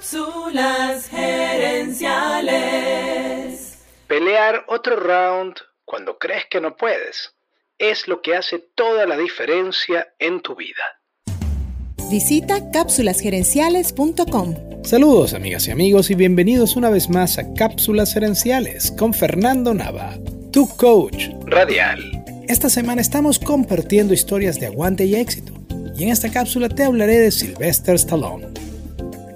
Cápsulas gerenciales. Pelear otro round cuando crees que no puedes es lo que hace toda la diferencia en tu vida. Visita cápsulasgerenciales.com. Saludos amigas y amigos y bienvenidos una vez más a Cápsulas Gerenciales con Fernando Nava, tu coach Radial. Esta semana estamos compartiendo historias de aguante y éxito y en esta cápsula te hablaré de Sylvester Stallone.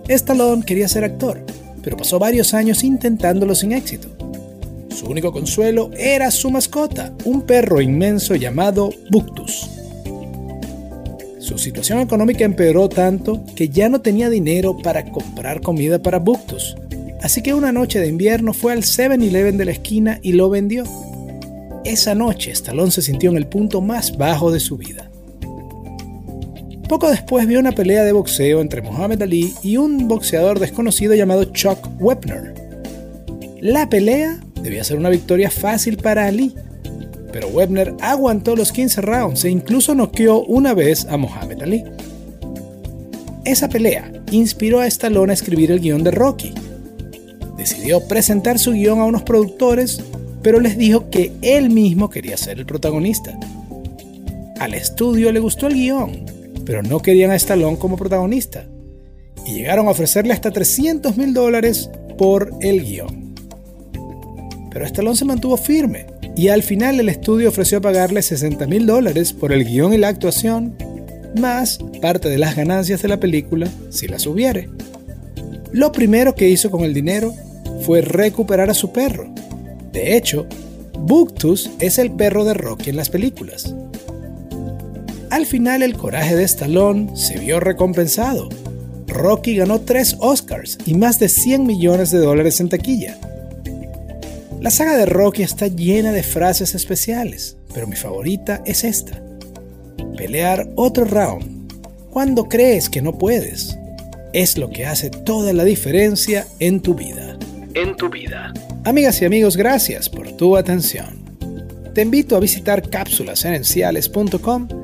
Stallone quería ser actor, pero pasó varios años intentándolo sin éxito. Su único consuelo era su mascota, un perro inmenso llamado Buctus. Su situación económica empeoró tanto que ya no tenía dinero para comprar comida para Buctus, así que una noche de invierno fue al 7-Eleven de la esquina y lo vendió. Esa noche Stallone se sintió en el punto más bajo de su vida. Poco después vio una pelea de boxeo entre Muhammad Ali y un boxeador desconocido llamado Chuck Wepner. La pelea debía ser una victoria fácil para Ali, pero Webner aguantó los 15 rounds e incluso noqueó una vez a Muhammad Ali. Esa pelea inspiró a Stallone a escribir el guion de Rocky. Decidió presentar su guion a unos productores pero les dijo que él mismo quería ser el protagonista. Al estudio le gustó el guion, pero no querían a Stallone como protagonista, y llegaron a ofrecerle hasta 300 mil dólares por el guion. Pero Stallone se mantuvo firme, y al final el estudio ofreció pagarle 60 mil dólares por el guion y la actuación, más parte de las ganancias de la película si las hubiere. Lo primero que hizo con el dinero fue recuperar a su perro, de hecho, Buctus es el perro de Rocky en las películas. Al final el coraje de Stallone se vio recompensado. Rocky ganó tres Oscars y más de 100 millones de dólares en taquilla. La saga de Rocky está llena de frases especiales, pero mi favorita es esta. Pelear otro round cuando crees que no puedes es lo que hace toda la diferencia en tu vida. En tu vida. Amigas y amigos, gracias por tu atención. Te invito a visitar cápsulasgerenciales.com